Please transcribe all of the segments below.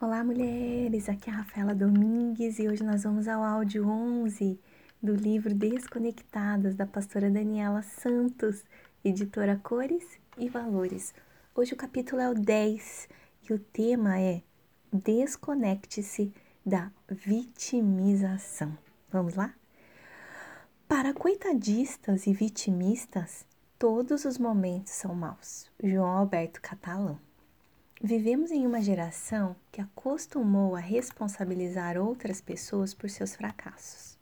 Olá, mulheres! Aqui é a Rafaela Domingues e hoje nós vamos ao áudio 11 do livro Desconectadas, da pastora Daniela Santos, editora Cores e Valores. Hoje o capítulo é o 10 e o tema é Desconecte-se da vitimização. Vamos lá? Para coitadistas e vitimistas, todos os momentos são maus. João Alberto Catalão. Vivemos em uma geração que acostumou a responsabilizar outras pessoas por seus fracassos.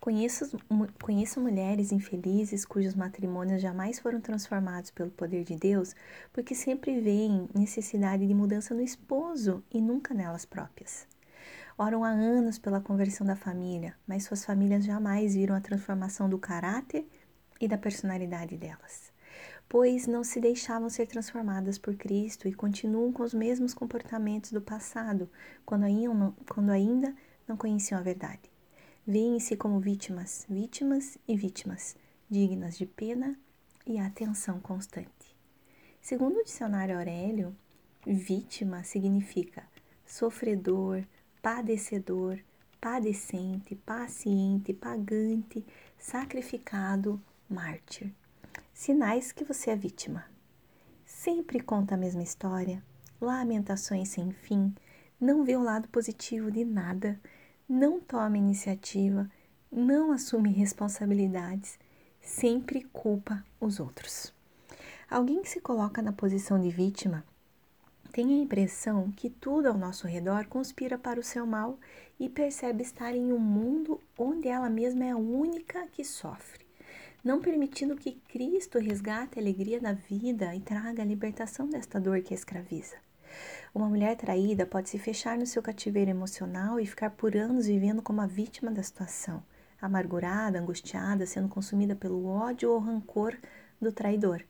Conheço, conheço mulheres infelizes cujos matrimônios jamais foram transformados pelo poder de Deus porque sempre veem necessidade de mudança no esposo e nunca nelas próprias. Oram há anos pela conversão da família, mas suas famílias jamais viram a transformação do caráter e da personalidade delas pois não se deixavam ser transformadas por Cristo e continuam com os mesmos comportamentos do passado, quando ainda, quando ainda não conheciam a verdade. Veem-se como vítimas, vítimas e vítimas, dignas de pena e atenção constante. Segundo o dicionário Aurélio, vítima significa sofredor, padecedor, padecente, paciente, pagante, sacrificado, mártir. Sinais que você é vítima. Sempre conta a mesma história, lamentações sem fim, não vê o lado positivo de nada, não toma iniciativa, não assume responsabilidades, sempre culpa os outros. Alguém que se coloca na posição de vítima tem a impressão que tudo ao nosso redor conspira para o seu mal e percebe estar em um mundo onde ela mesma é a única que sofre não permitindo que Cristo resgate a alegria da vida e traga a libertação desta dor que escraviza. Uma mulher traída pode se fechar no seu cativeiro emocional e ficar por anos vivendo como a vítima da situação, amargurada, angustiada, sendo consumida pelo ódio ou rancor do traidor.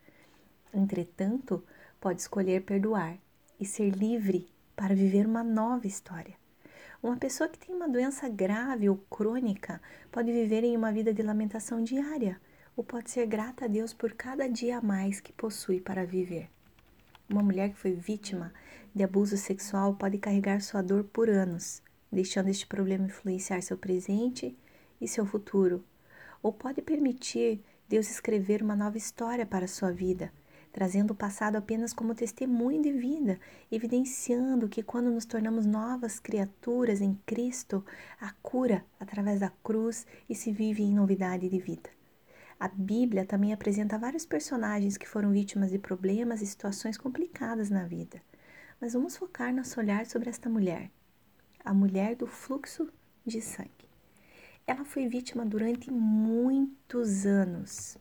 Entretanto, pode escolher perdoar e ser livre para viver uma nova história. Uma pessoa que tem uma doença grave ou crônica pode viver em uma vida de lamentação diária ou pode ser grata a Deus por cada dia a mais que possui para viver. Uma mulher que foi vítima de abuso sexual pode carregar sua dor por anos, deixando este problema influenciar seu presente e seu futuro, ou pode permitir Deus escrever uma nova história para sua vida, trazendo o passado apenas como testemunho de vida, evidenciando que quando nos tornamos novas criaturas em Cristo, a cura através da cruz e se vive em novidade de vida. A Bíblia também apresenta vários personagens que foram vítimas de problemas e situações complicadas na vida. Mas vamos focar nosso olhar sobre esta mulher, a mulher do fluxo de sangue. Ela foi vítima durante muitos anos.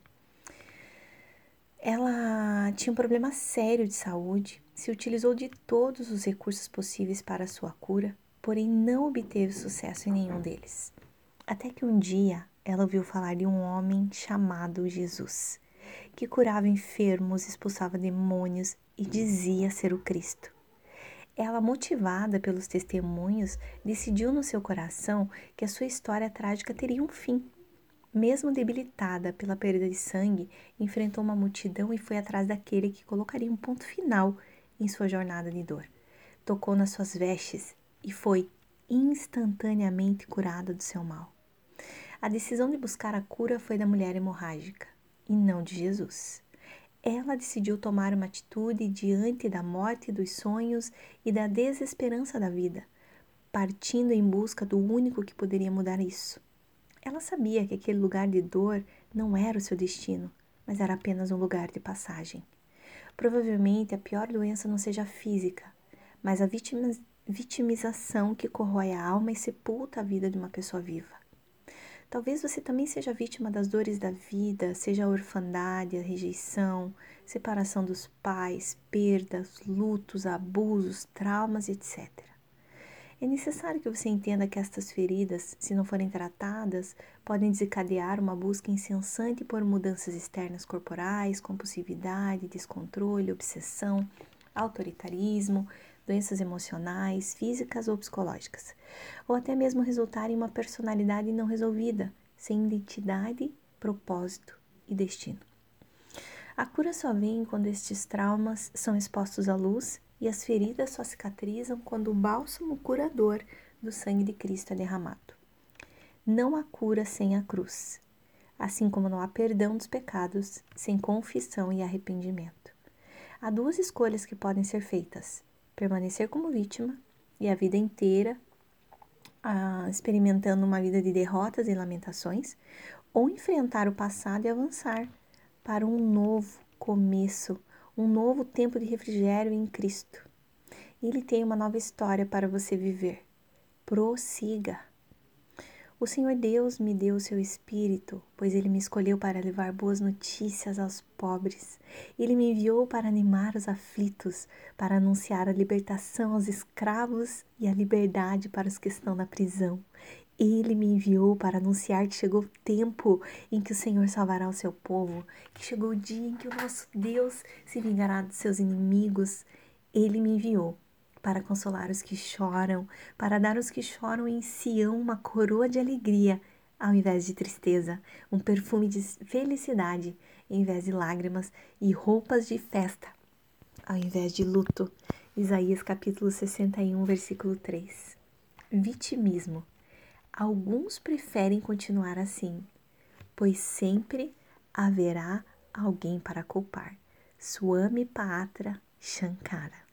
Ela tinha um problema sério de saúde, se utilizou de todos os recursos possíveis para sua cura, porém não obteve sucesso em nenhum deles. Até que um dia ela ouviu falar de um homem chamado Jesus, que curava enfermos, expulsava demônios e dizia ser o Cristo. Ela, motivada pelos testemunhos, decidiu no seu coração que a sua história trágica teria um fim. Mesmo debilitada pela perda de sangue, enfrentou uma multidão e foi atrás daquele que colocaria um ponto final em sua jornada de dor. Tocou nas suas vestes e foi instantaneamente curada do seu mal. A decisão de buscar a cura foi da mulher hemorrágica e não de Jesus. Ela decidiu tomar uma atitude diante da morte dos sonhos e da desesperança da vida, partindo em busca do único que poderia mudar isso. Ela sabia que aquele lugar de dor não era o seu destino, mas era apenas um lugar de passagem. Provavelmente a pior doença não seja física, mas a vitimização que corrói a alma e sepulta a vida de uma pessoa viva. Talvez você também seja vítima das dores da vida, seja a orfandade, a rejeição, separação dos pais, perdas, lutos, abusos, traumas, etc. É necessário que você entenda que estas feridas, se não forem tratadas, podem desencadear uma busca incessante por mudanças externas corporais, compulsividade, descontrole, obsessão, autoritarismo, doenças emocionais, físicas ou psicológicas, ou até mesmo resultar em uma personalidade não resolvida, sem identidade, propósito e destino. A cura só vem quando estes traumas são expostos à luz e as feridas só cicatrizam quando o bálsamo curador do sangue de Cristo é derramado. Não há cura sem a cruz, assim como não há perdão dos pecados sem confissão e arrependimento. Há duas escolhas que podem ser feitas: permanecer como vítima e a vida inteira ah, experimentando uma vida de derrotas e lamentações, ou enfrentar o passado e avançar para um novo começo, um novo tempo de refrigério em Cristo. Ele tem uma nova história para você viver. Prossiga. O Senhor Deus me deu o seu espírito, pois ele me escolheu para levar boas notícias aos pobres. Ele me enviou para animar os aflitos, para anunciar a libertação aos escravos e a liberdade para os que estão na prisão. Ele me enviou para anunciar que chegou o tempo em que o Senhor salvará o seu povo, que chegou o dia em que o nosso Deus se vingará dos seus inimigos. Ele me enviou para consolar os que choram, para dar aos que choram em Sião uma coroa de alegria, ao invés de tristeza, um perfume de felicidade, em vez de lágrimas, e roupas de festa, ao invés de luto. Isaías capítulo 61, versículo 3. Vitimismo. Alguns preferem continuar assim, pois sempre haverá alguém para culpar. Swami Patra Shankara